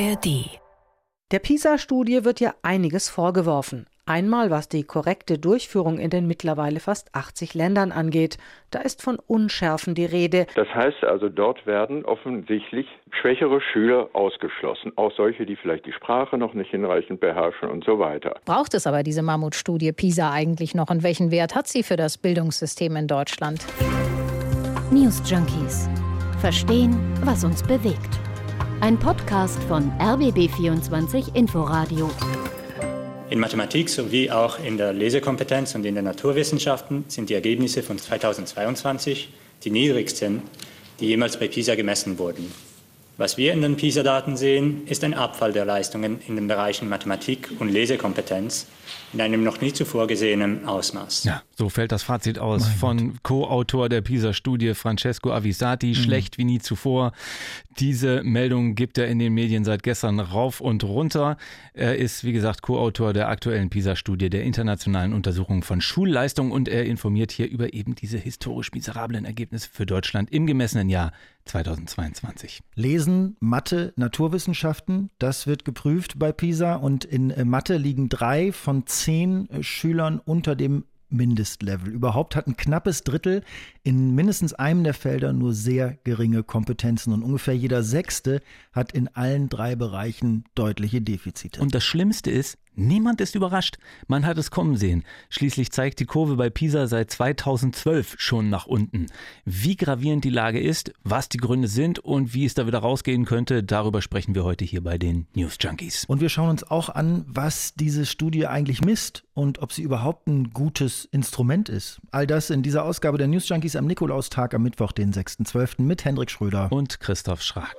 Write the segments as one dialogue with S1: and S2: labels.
S1: ARD.
S2: Der PISA-Studie wird ja einiges vorgeworfen. Einmal, was die korrekte Durchführung in den mittlerweile fast 80 Ländern angeht. Da ist von Unschärfen die Rede.
S3: Das heißt also, dort werden offensichtlich schwächere Schüler ausgeschlossen. Auch solche, die vielleicht die Sprache noch nicht hinreichend beherrschen und so weiter.
S4: Braucht es aber diese Mammutstudie PISA eigentlich noch und welchen Wert hat sie für das Bildungssystem in Deutschland?
S1: News Junkies. Verstehen, was uns bewegt. Ein Podcast von RBB24 Inforadio.
S5: In Mathematik sowie auch in der Lesekompetenz und in den Naturwissenschaften sind die Ergebnisse von 2022 die niedrigsten, die jemals bei PISA gemessen wurden. Was wir in den PISA-Daten sehen, ist ein Abfall der Leistungen in den Bereichen Mathematik und Lesekompetenz in einem noch nie zuvor gesehenen Ausmaß.
S6: Ja, so fällt das Fazit aus mein von Co-Autor der PISA-Studie Francesco Avisati. Mhm. Schlecht wie nie zuvor. Diese Meldung gibt er in den Medien seit gestern rauf und runter. Er ist, wie gesagt, Co-Autor der aktuellen PISA-Studie der internationalen Untersuchung von Schulleistung und er informiert hier über eben diese historisch miserablen Ergebnisse für Deutschland im gemessenen Jahr 2022.
S7: Lesen, Mathe, Naturwissenschaften, das wird geprüft bei PISA und in äh, Mathe liegen drei von zehn äh, Schülern unter dem Mindestlevel. Überhaupt hat ein knappes Drittel in mindestens einem der Felder nur sehr geringe Kompetenzen und ungefähr jeder Sechste hat in allen drei Bereichen deutliche Defizite.
S6: Und das Schlimmste ist, Niemand ist überrascht. Man hat es kommen sehen. Schließlich zeigt die Kurve bei PISA seit 2012 schon nach unten. Wie gravierend die Lage ist, was die Gründe sind und wie es da wieder rausgehen könnte, darüber sprechen wir heute hier bei den News Junkies.
S7: Und wir schauen uns auch an, was diese Studie eigentlich misst und ob sie überhaupt ein gutes Instrument ist. All das in dieser Ausgabe der News Junkies am Nikolaustag am Mittwoch, den 6.12. mit Hendrik Schröder
S6: und Christoph Schrag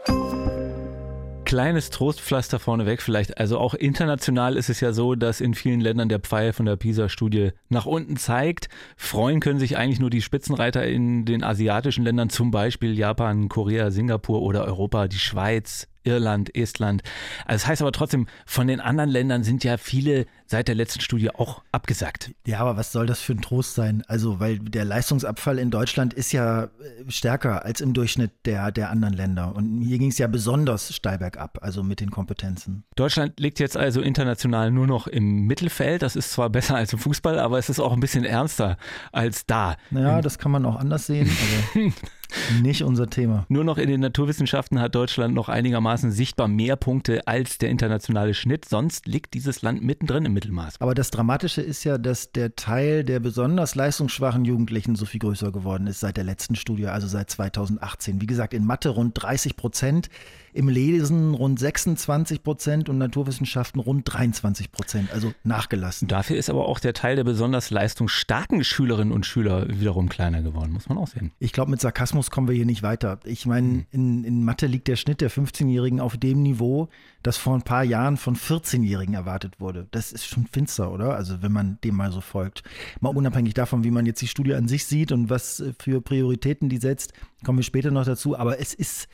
S6: kleines Trostpflaster vorneweg vielleicht. Also auch international ist es ja so, dass in vielen Ländern der Pfeil von der PISA-Studie nach unten zeigt. Freuen können sich eigentlich nur die Spitzenreiter in den asiatischen Ländern, zum Beispiel Japan, Korea, Singapur oder Europa, die Schweiz, Irland, Estland. Also das heißt aber trotzdem, von den anderen Ländern sind ja viele seit der letzten Studie auch abgesagt.
S7: Ja, aber was soll das für ein Trost sein? Also, weil der Leistungsabfall in Deutschland ist ja äh, stärker als im Durchschnitt der, der anderen Länder. Und hier ging es ja besonders steil bergab, also mit den Kompetenzen.
S6: Deutschland liegt jetzt also international nur noch im Mittelfeld. Das ist zwar besser als im Fußball, aber es ist auch ein bisschen ernster als da.
S7: Naja, das kann man auch anders sehen. Nicht unser Thema.
S6: Nur noch in den Naturwissenschaften hat Deutschland noch einigermaßen sichtbar mehr Punkte als der internationale Schnitt. Sonst liegt dieses Land mittendrin im Mittelmaß.
S7: Aber das Dramatische ist ja, dass der Teil der besonders leistungsschwachen Jugendlichen so viel größer geworden ist seit der letzten Studie, also seit 2018. Wie gesagt, in Mathe rund 30 Prozent im Lesen rund 26 Prozent und Naturwissenschaften rund 23 Prozent, also nachgelassen.
S6: Dafür ist aber auch der Teil der besonders leistungsstarken Schülerinnen und Schüler wiederum kleiner geworden, muss man auch sehen.
S7: Ich glaube, mit Sarkasmus kommen wir hier nicht weiter. Ich meine, mhm. in, in Mathe liegt der Schnitt der 15-Jährigen auf dem Niveau, das vor ein paar Jahren von 14-Jährigen erwartet wurde. Das ist schon finster, oder? Also wenn man dem mal so folgt. Mal unabhängig davon, wie man jetzt die Studie an sich sieht und was für Prioritäten die setzt, kommen wir später noch dazu. Aber es ist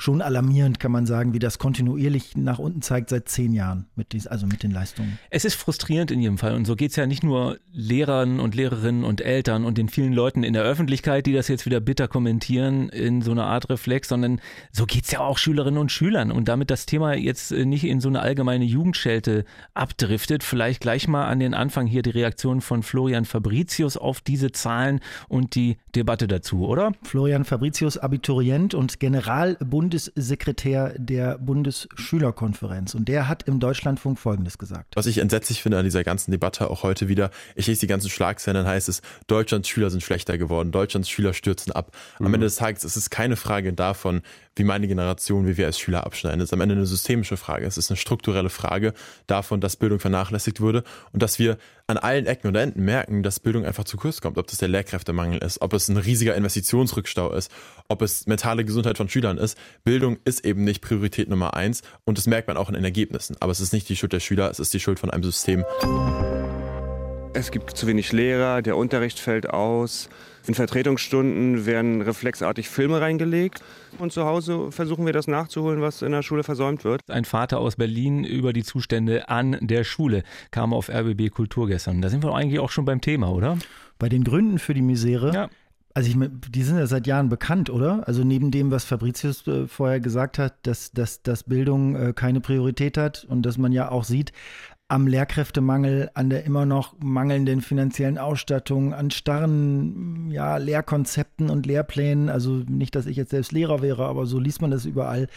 S7: schon alarmierend, kann man sagen, wie das kontinuierlich nach unten zeigt seit zehn Jahren, mit dies, also mit den Leistungen.
S6: Es ist frustrierend in jedem Fall. Und so geht es ja nicht nur Lehrern und Lehrerinnen und Eltern und den vielen Leuten in der Öffentlichkeit, die das jetzt wieder bitter kommentieren in so einer Art Reflex, sondern so geht es ja auch Schülerinnen und Schülern. Und damit das Thema jetzt nicht in so eine allgemeine Jugendschelte abdriftet, vielleicht gleich mal an den Anfang hier die Reaktion von Florian Fabricius auf diese Zahlen und die Debatte dazu, oder?
S7: Florian Fabricius, Abiturient und Generalbund Bundessekretär der Bundesschülerkonferenz. Und der hat im Deutschlandfunk Folgendes gesagt.
S8: Was ich entsetzlich finde an dieser ganzen Debatte, auch heute wieder, ich lese die ganzen Schlagzeilen, dann heißt es, Deutschlands Schüler sind schlechter geworden, Deutschlands Schüler stürzen ab. Am mhm. Ende des Tages ist es keine Frage davon, wie meine Generation, wie wir als Schüler abschneiden. Es ist am Ende eine systemische Frage. Es ist eine strukturelle Frage davon, dass Bildung vernachlässigt wurde und dass wir an allen Ecken und Enden merken, dass Bildung einfach zu kurz kommt. Ob das der Lehrkräftemangel ist, ob es ein riesiger Investitionsrückstau ist, ob es mentale Gesundheit von Schülern ist. Bildung ist eben nicht Priorität Nummer eins und das merkt man auch in den Ergebnissen. Aber es ist nicht die Schuld der Schüler, es ist die Schuld von einem System.
S9: Es gibt zu wenig Lehrer, der Unterricht fällt aus. In Vertretungsstunden werden reflexartig Filme reingelegt und zu Hause versuchen wir das nachzuholen, was in der Schule versäumt wird.
S6: Ein Vater aus Berlin über die Zustände an der Schule kam auf RBB Kultur gestern. Da sind wir eigentlich auch schon beim Thema, oder?
S7: Bei den Gründen für die Misere. Ja Also ich meine, die sind ja seit Jahren bekannt, oder? Also neben dem, was Fabricius äh, vorher gesagt hat, dass, dass, dass Bildung äh, keine Priorität hat und dass man ja auch sieht, am Lehrkräftemangel, an der immer noch mangelnden finanziellen Ausstattung, an starren ja, Lehrkonzepten und Lehrplänen. Also nicht, dass ich jetzt selbst Lehrer wäre, aber so liest man das überall.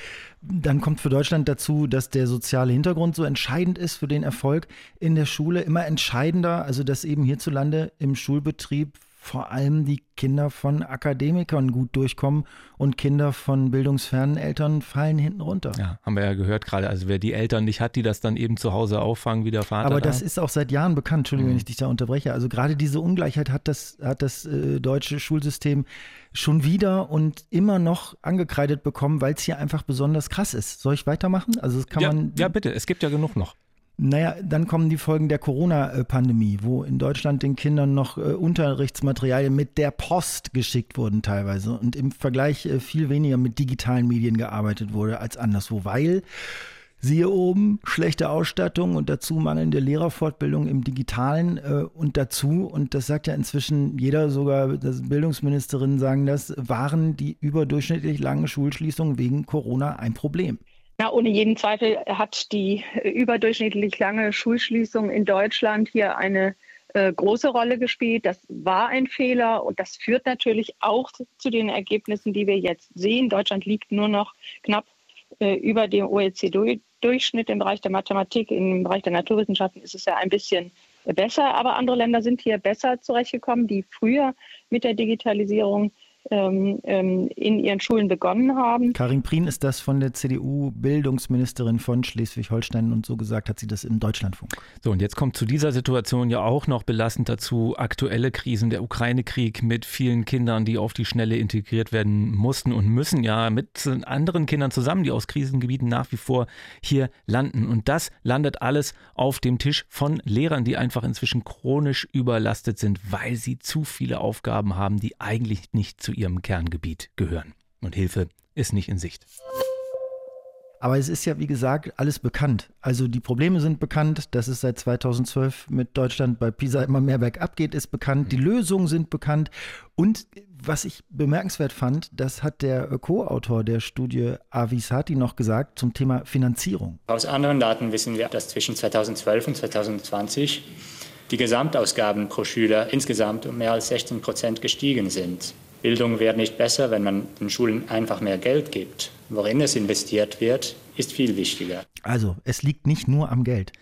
S7: Dann kommt für Deutschland dazu, dass der soziale Hintergrund so entscheidend ist für den Erfolg in der Schule, immer entscheidender. Also dass eben hierzulande im Schulbetrieb vor allem die Kinder von Akademikern gut durchkommen und Kinder von bildungsfernen Eltern fallen hinten runter.
S6: Ja, haben wir ja gehört gerade. Also wer die Eltern nicht hat, die das dann eben zu Hause auffangen, wie der Vater.
S7: Aber das da. ist auch seit Jahren bekannt. Entschuldigung, mhm. wenn ich dich da unterbreche. Also gerade diese Ungleichheit hat das, hat das äh, deutsche Schulsystem schon wieder und immer noch angekreidet bekommen, weil es hier einfach besonders krass ist. Soll ich weitermachen? Also das kann
S6: ja,
S7: man.
S6: Ja, bitte. Es gibt ja genug noch.
S7: Naja, dann kommen die Folgen der Corona-Pandemie, wo in Deutschland den Kindern noch äh, Unterrichtsmaterialien mit der Post geschickt wurden teilweise und im Vergleich äh, viel weniger mit digitalen Medien gearbeitet wurde als anderswo, weil Siehe oben, schlechte Ausstattung und dazu mangelnde Lehrerfortbildung im Digitalen äh, und dazu, und das sagt ja inzwischen jeder, sogar das Bildungsministerinnen sagen das, waren die überdurchschnittlich langen Schulschließungen wegen Corona ein Problem.
S10: Na, ohne jeden Zweifel hat die äh, überdurchschnittlich lange Schulschließung in Deutschland hier eine äh, große Rolle gespielt. Das war ein Fehler und das führt natürlich auch zu den Ergebnissen, die wir jetzt sehen. Deutschland liegt nur noch knapp äh, über dem OECD-Durchschnitt im Bereich der Mathematik. Im Bereich der Naturwissenschaften ist es ja ein bisschen besser, aber andere Länder sind hier besser zurechtgekommen, die früher mit der Digitalisierung ähm, ähm, in ihren Schulen begonnen haben.
S7: Karin Prien ist das von der CDU-Bildungsministerin von Schleswig-Holstein und so gesagt hat sie das im Deutschlandfunk.
S6: So, und jetzt kommt zu dieser Situation ja auch noch belastend dazu aktuelle Krisen, der Ukraine-Krieg mit vielen Kindern, die auf die Schnelle integriert werden mussten und müssen ja mit anderen Kindern zusammen, die aus Krisengebieten nach wie vor hier landen. Und das landet alles auf dem Tisch von Lehrern, die einfach inzwischen chronisch überlastet sind, weil sie zu viele Aufgaben haben, die eigentlich nicht zu ihrem Kerngebiet gehören. Und Hilfe ist nicht in Sicht.
S7: Aber es ist ja, wie gesagt, alles bekannt. Also die Probleme sind bekannt, dass es seit 2012 mit Deutschland bei PISA immer mehr bergab geht, ist bekannt. Die Lösungen sind bekannt. Und was ich bemerkenswert fand, das hat der Co-Autor der Studie Avisati noch gesagt zum Thema Finanzierung.
S5: Aus anderen Daten wissen wir, dass zwischen 2012 und 2020 die Gesamtausgaben pro Schüler insgesamt um mehr als 16 Prozent gestiegen sind. Bildung wird nicht besser, wenn man den Schulen einfach mehr Geld gibt. Worin es investiert wird, ist viel wichtiger.
S7: Also, es liegt nicht nur am Geld.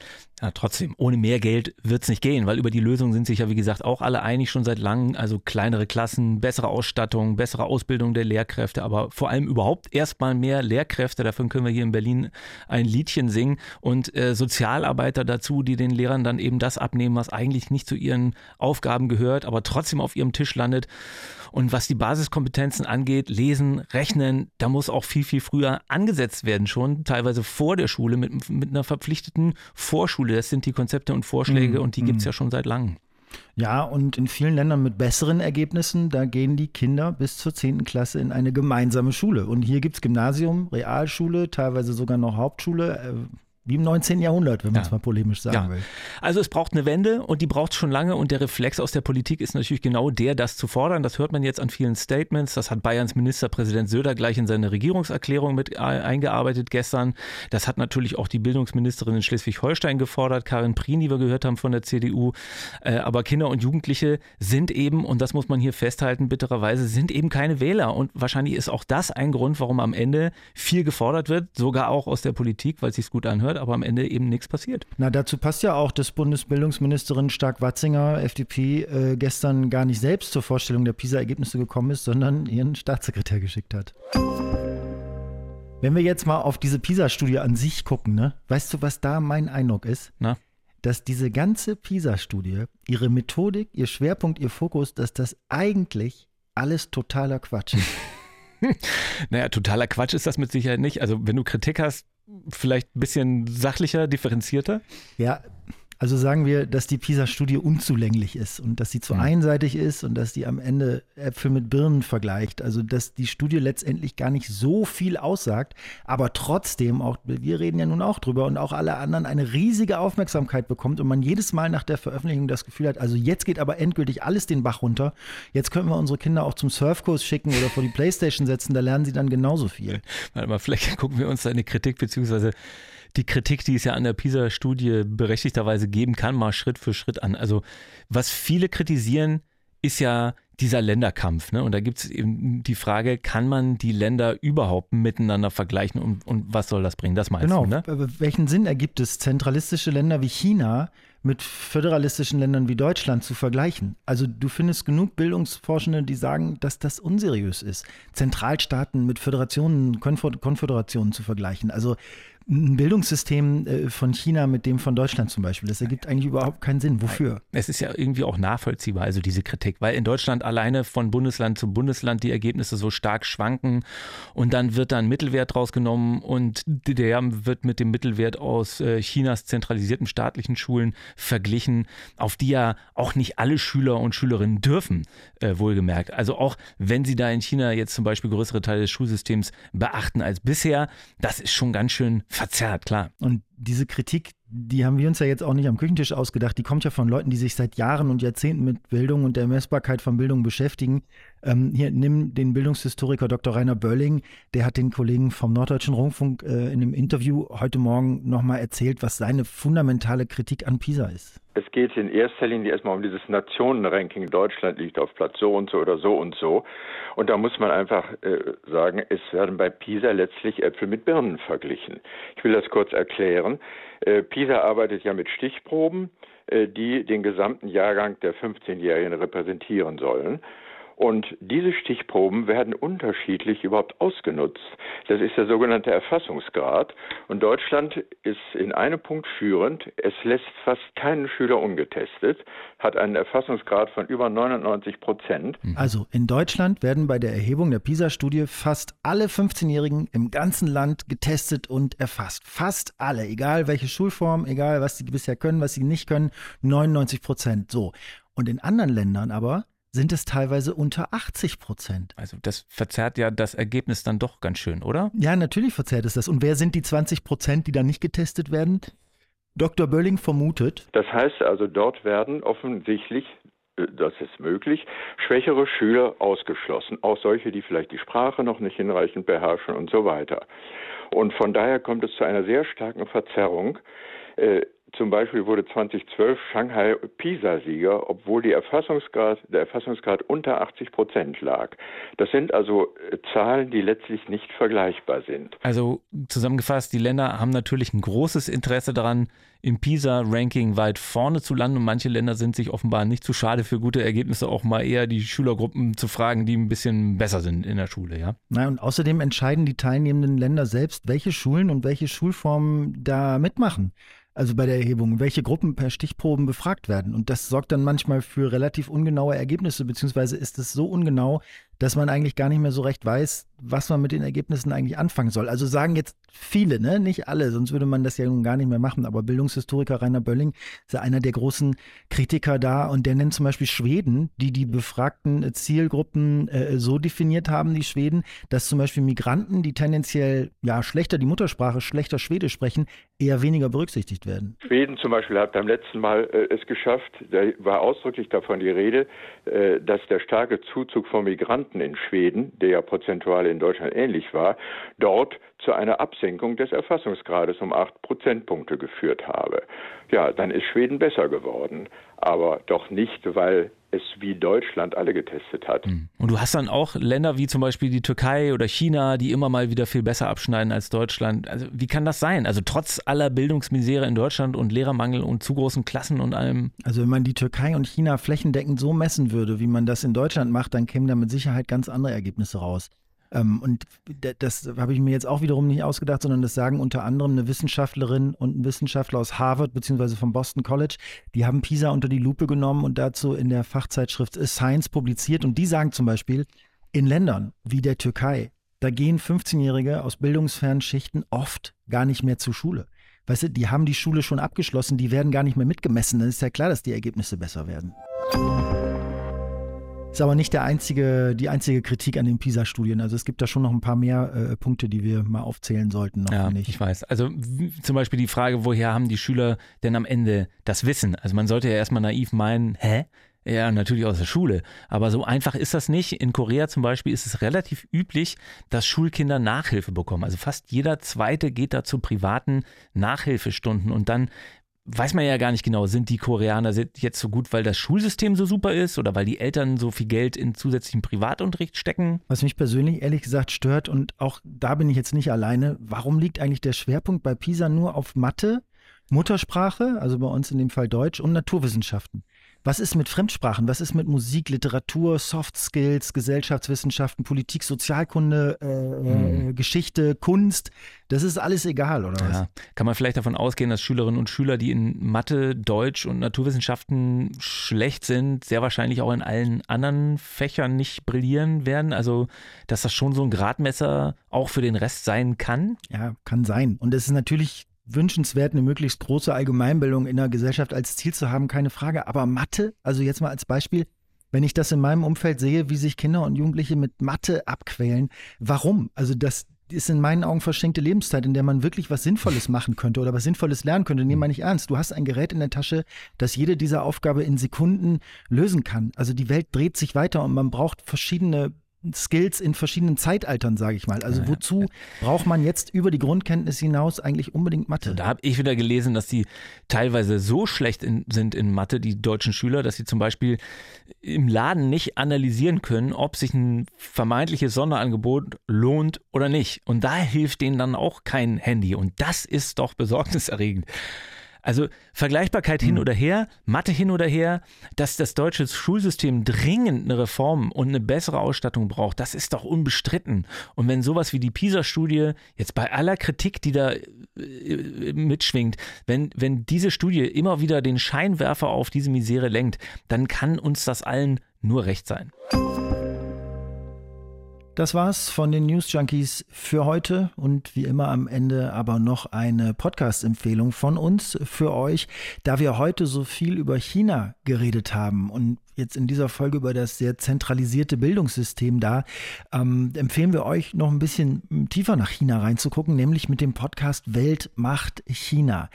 S6: Ja, trotzdem, ohne mehr Geld wird es nicht gehen, weil über die Lösung sind sich ja, wie gesagt, auch alle einig schon seit langem. Also kleinere Klassen, bessere Ausstattung, bessere Ausbildung der Lehrkräfte, aber vor allem überhaupt erstmal mehr Lehrkräfte. Davon können wir hier in Berlin ein Liedchen singen und äh, Sozialarbeiter dazu, die den Lehrern dann eben das abnehmen, was eigentlich nicht zu ihren Aufgaben gehört, aber trotzdem auf ihrem Tisch landet. Und was die Basiskompetenzen angeht, lesen, rechnen, da muss auch viel, viel früher angesetzt werden, schon teilweise vor der Schule mit, mit einer verpflichteten Vorschule. Das sind die Konzepte und Vorschläge mm, und die gibt es ja schon seit langem.
S7: Ja, und in vielen Ländern mit besseren Ergebnissen, da gehen die Kinder bis zur 10. Klasse in eine gemeinsame Schule. Und hier gibt es Gymnasium, Realschule, teilweise sogar noch Hauptschule. Wie im 19. Jahrhundert, wenn man es ja. mal polemisch sagen ja. will.
S6: Also es braucht eine Wende und die braucht es schon lange und der Reflex aus der Politik ist natürlich genau der, das zu fordern. Das hört man jetzt an vielen Statements. Das hat Bayerns Ministerpräsident Söder gleich in seine Regierungserklärung mit eingearbeitet gestern. Das hat natürlich auch die Bildungsministerin in Schleswig-Holstein gefordert, Karin Prien, die wir gehört haben von der CDU. Äh, aber Kinder und Jugendliche sind eben, und das muss man hier festhalten, bittererweise, sind eben keine Wähler. Und wahrscheinlich ist auch das ein Grund, warum am Ende viel gefordert wird, sogar auch aus der Politik, weil es sich gut anhört aber am Ende eben nichts passiert.
S7: Na, dazu passt ja auch, dass Bundesbildungsministerin Stark-Watzinger, FDP, äh, gestern gar nicht selbst zur Vorstellung der PISA-Ergebnisse gekommen ist, sondern ihren Staatssekretär geschickt hat. Wenn wir jetzt mal auf diese PISA-Studie an sich gucken, ne? weißt du, was da mein Eindruck ist?
S6: Na?
S7: Dass diese ganze PISA-Studie, ihre Methodik, ihr Schwerpunkt, ihr Fokus, dass das eigentlich alles totaler Quatsch ist.
S6: naja, totaler Quatsch ist das mit Sicherheit nicht. Also wenn du Kritik hast, vielleicht ein bisschen sachlicher, differenzierter?
S7: Ja, Also sagen wir, dass die PISA-Studie unzulänglich ist und dass sie zu mhm. einseitig ist und dass die am Ende Äpfel mit Birnen vergleicht. Also dass die Studie letztendlich gar nicht so viel aussagt, aber trotzdem auch, wir reden ja nun auch drüber und auch alle anderen eine riesige Aufmerksamkeit bekommt und man jedes Mal nach der Veröffentlichung das Gefühl hat, also jetzt geht aber endgültig alles den Bach runter. Jetzt können wir unsere Kinder auch zum Surfkurs schicken oder vor die Playstation setzen, da lernen sie dann genauso viel.
S6: Warte mal, vielleicht gucken wir uns eine Kritik beziehungsweise die Kritik, die es ja an der PISA-Studie berechtigterweise geben kann, mal Schritt für Schritt an. Also was viele kritisieren, ist ja dieser Länderkampf. Ne? Und da gibt es eben die Frage, kann man die Länder überhaupt miteinander vergleichen und, und was soll das bringen? Das meinst
S7: genau.
S6: du, ne?
S7: Welchen Sinn ergibt es, zentralistische Länder wie China mit föderalistischen Ländern wie Deutschland zu vergleichen? Also du findest genug Bildungsforschende, die sagen, dass das unseriös ist, Zentralstaaten mit Föderationen, Konföderationen zu vergleichen. Also ein Bildungssystem äh, von China mit dem von Deutschland zum Beispiel. Das ergibt eigentlich überhaupt keinen Sinn. Wofür?
S6: Es ist ja irgendwie auch nachvollziehbar, also diese Kritik, weil in Deutschland alleine von Bundesland zu Bundesland die Ergebnisse so stark schwanken und dann wird da ein Mittelwert rausgenommen und der wird mit dem Mittelwert aus äh, Chinas zentralisierten staatlichen Schulen verglichen, auf die ja auch nicht alle Schüler und Schülerinnen dürfen, äh, wohlgemerkt. Also auch wenn sie da in China jetzt zum Beispiel größere Teile des Schulsystems beachten als bisher, das ist schon ganz schön verzerrt, klar.
S7: Und diese Kritik, die haben wir uns ja jetzt auch nicht am Küchentisch ausgedacht, die kommt ja von Leuten, die sich seit Jahren und Jahrzehnten mit Bildung und der Messbarkeit von Bildung beschäftigen. Ähm, hier nimm den Bildungshistoriker Dr. Rainer Börling, der hat den Kollegen vom Norddeutschen Rundfunk äh, in einem Interview heute Morgen nochmal erzählt, was seine fundamentale Kritik an PISA ist.
S3: Es geht in erster Linie erstmal um dieses Nationenranking. Deutschland liegt auf Platz so und so oder so und so. Und da muss man einfach äh, sagen, es werden bei PISA letztlich Äpfel mit Birnen verglichen. Ich will das kurz erklären. Äh, PISA arbeitet ja mit Stichproben, äh, die den gesamten Jahrgang der 15-Jährigen repräsentieren sollen. Und diese Stichproben werden unterschiedlich überhaupt ausgenutzt. Das ist der sogenannte Erfassungsgrad. Und Deutschland ist in einem Punkt führend. Es lässt fast keinen Schüler ungetestet, hat einen Erfassungsgrad von über 99 Prozent.
S7: Mhm. Also in Deutschland werden bei der Erhebung der PISA-Studie fast alle 15-Jährigen im ganzen Land getestet und erfasst. Fast alle, egal welche Schulform, egal was sie bisher können, was sie nicht können, 99 Prozent. So. Und in anderen Ländern aber sind es teilweise unter 80 Prozent.
S6: Also das verzerrt ja das Ergebnis dann doch ganz schön, oder?
S7: Ja, natürlich verzerrt es das. Und wer sind die 20 Prozent, die dann nicht getestet werden? Dr. Bölling vermutet.
S3: Das heißt also, dort werden offensichtlich äh, das ist möglich, schwächere Schüler ausgeschlossen, auch solche, die vielleicht die Sprache noch nicht hinreichend beherrschen und so weiter. Und von daher kommt es zu einer sehr starken Verzerrung. Zum Beispiel wurde 2012 Shanghai PISA-Sieger, obwohl die Erfassungsgrad, der Erfassungsgrad unter 80 Prozent lag. Das sind also äh, Zahlen, die letztlich nicht vergleichbar sind.
S6: Also zusammengefasst, die Länder haben natürlich ein großes Interesse daran, im PISA-Ranking weit vorne zu landen und manche Länder sind sich offenbar nicht zu schade für gute Ergebnisse, auch mal eher die Schülergruppen zu fragen, die ein bisschen besser sind in der Schule, ja?
S7: Na, und außerdem entscheiden die teilnehmenden Länder selbst, welche Schulen und welche Schulformen da mitmachen also bei der Erhebung, welche Gruppen per Stichproben befragt werden. Und das sorgt dann manchmal für relativ ungenaue Ergebnisse, beziehungsweise ist es so ungenau, dass man eigentlich gar nicht mehr so recht weiß, was man mit den Ergebnissen eigentlich anfangen soll. Also sagen jetzt viele, ne? nicht alle, sonst würde man das ja nun gar nicht mehr machen. Aber Bildungshistoriker Rainer Bölling ist ja einer der großen Kritiker da und der nennt zum Beispiel Schweden, die die befragten Zielgruppen äh, so definiert haben, die Schweden, dass zum Beispiel Migranten, die tendenziell ja schlechter die Muttersprache, schlechter Schwedisch sprechen, eher weniger berücksichtigt werden.
S3: Schweden zum Beispiel hat beim letzten Mal äh, es geschafft, da war ausdrücklich davon die Rede, äh, dass der starke Zuzug von Migranten Migranten in Schweden, der ja prozentual in Deutschland ähnlich war, dort zu einer Absenkung des Erfassungsgrades um acht Prozentpunkte geführt habe. Ja, dann ist Schweden besser geworden, aber doch nicht, weil es wie Deutschland alle getestet hat. Hm.
S6: Und du hast dann auch Länder wie zum Beispiel die Türkei oder China, die immer mal wieder viel besser abschneiden als Deutschland. Also wie kann das sein? Also trotz aller Bildungsmisere in Deutschland und Lehrermangel und zu großen Klassen und allem.
S7: Also wenn man die Türkei und China flächendeckend so messen würde, wie man das in Deutschland macht, dann kämen da mit Sicherheit ganz andere Ergebnisse raus. Ähm, und das habe ich mir jetzt auch wiederum nicht ausgedacht, sondern das sagen unter anderem eine Wissenschaftlerin und ein Wissenschaftler aus Harvard bzw. vom Boston College. Die haben PISA unter die Lupe genommen und dazu in der Fachzeitschrift Science publiziert. Und die sagen zum Beispiel, in Ländern wie der Türkei, da gehen 15-Jährige aus bildungsfernen Schichten oft gar nicht mehr zur Schule. weißt du, die haben die Schule schon abgeschlossen, die werden gar nicht mehr mitgemessen. Dann ist ja klar, dass die Ergebnisse besser werden. Ist aber nicht der einzige, die einzige Kritik an den PISA-Studien. Also es gibt da schon noch ein paar mehr äh, Punkte, die wir mal aufzählen sollten. Noch,
S6: ja, nicht. ich weiß. Also zum Beispiel die Frage, woher haben die Schüler denn am Ende das Wissen? Also man sollte ja erstmal naiv meinen, hä? Ja, natürlich aus der Schule. Aber so einfach ist das nicht. In Korea zum Beispiel ist es relativ üblich, dass Schulkinder Nachhilfe bekommen. Also fast jeder Zweite geht da zu privaten Nachhilfestunden und dann weiß man ja gar nicht genau, sind die Koreaner jetzt so gut, weil das Schulsystem so super ist oder weil die Eltern so viel Geld in zusätzlichen Privatunterricht stecken?
S7: Was mich persönlich ehrlich gesagt stört und auch da bin ich jetzt nicht alleine, warum liegt eigentlich der Schwerpunkt bei PISA nur auf Mathe, Muttersprache, also bei uns in dem Fall Deutsch und Naturwissenschaften? Was ist mit Fremdsprachen? Was ist mit Musik, Literatur, Soft Skills, Gesellschaftswissenschaften, Politik, Sozialkunde, äh, mhm. Geschichte, Kunst? Das ist alles egal, oder was? Ja.
S6: Kann man vielleicht davon ausgehen, dass Schülerinnen und Schüler, die in Mathe, Deutsch und Naturwissenschaften schlecht sind, sehr wahrscheinlich auch in allen anderen Fächern nicht brillieren werden? Also, dass das schon so ein Gradmesser auch für den Rest sein kann?
S7: Ja, kann sein. Und es ist natürlich wünschenswert, eine möglichst große Allgemeinbildung in der Gesellschaft als Ziel zu haben, keine Frage. Aber Mathe, also jetzt mal als Beispiel, wenn ich das in meinem Umfeld sehe, wie sich Kinder und Jugendliche mit Mathe abquälen, warum? Also das ist in meinen Augen verschenkte Lebenszeit, in der man wirklich was Sinnvolles machen könnte oder was Sinnvolles lernen könnte. Nehmen wir nicht ernst. Du hast ein Gerät in der Tasche, das jede dieser Aufgabe in Sekunden lösen kann. Also die Welt dreht sich weiter und man braucht verschiedene Skills in verschiedenen Zeitaltern, sage ich mal. Also wozu braucht man jetzt über die Grundkenntnis hinaus eigentlich unbedingt Mathe?
S6: Da habe ich wieder gelesen, dass die teilweise so schlecht in, sind in Mathe, die deutschen Schüler, dass sie zum Beispiel im Laden nicht analysieren können, ob sich ein vermeintliches Sonderangebot lohnt oder nicht. Und da hilft denen dann auch kein Handy. Und das ist doch besorgniserregend. Also Vergleichbarkeit hin hm. oder her, Mathe hin oder her, dass das deutsche Schulsystem dringend eine Reform und eine bessere Ausstattung braucht, das ist doch unbestritten. Und wenn sowas wie die PISA-Studie, jetzt bei aller Kritik, die da äh, mitschwingt, wenn, wenn diese Studie immer wieder den Scheinwerfer auf diese Misere lenkt, dann kann uns das allen nur recht sein.
S7: Das war's von den News Junkies für heute und wie immer am Ende aber noch eine Podcast-Empfehlung von uns für euch, da wir heute so viel über China geredet haben und jetzt in dieser Folge über das sehr zentralisierte Bildungssystem da, ähm, empfehlen wir euch noch ein bisschen tiefer nach China reinzugucken, nämlich mit dem Podcast Welt macht China.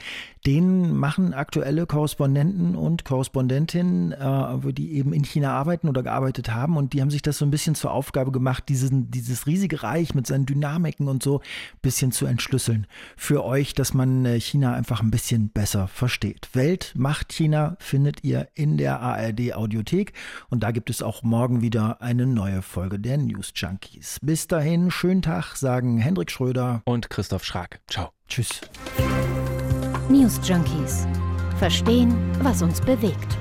S7: Den machen aktuelle Korrespondenten und Korrespondentinnen, äh, die eben in China arbeiten oder gearbeitet haben und die haben sich das so ein bisschen zur Aufgabe gemacht, diesen, dieses riesige Reich mit seinen Dynamiken und so ein bisschen zu entschlüsseln. Für euch, dass man äh, China einfach ein bisschen besser versteht. Welt macht China findet ihr in der ARD Audiothek und da gibt es auch morgen wieder eine neue Folge der News Junkies. Bis dahin, schönen Tag, sagen Hendrik Schröder
S6: und Christoph Schrag. Ciao.
S7: Tschüss.
S1: News Junkies. Verstehen, was uns bewegt.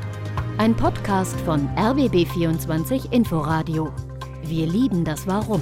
S1: Ein Podcast von RBB24 Inforadio. Wir lieben das Warum.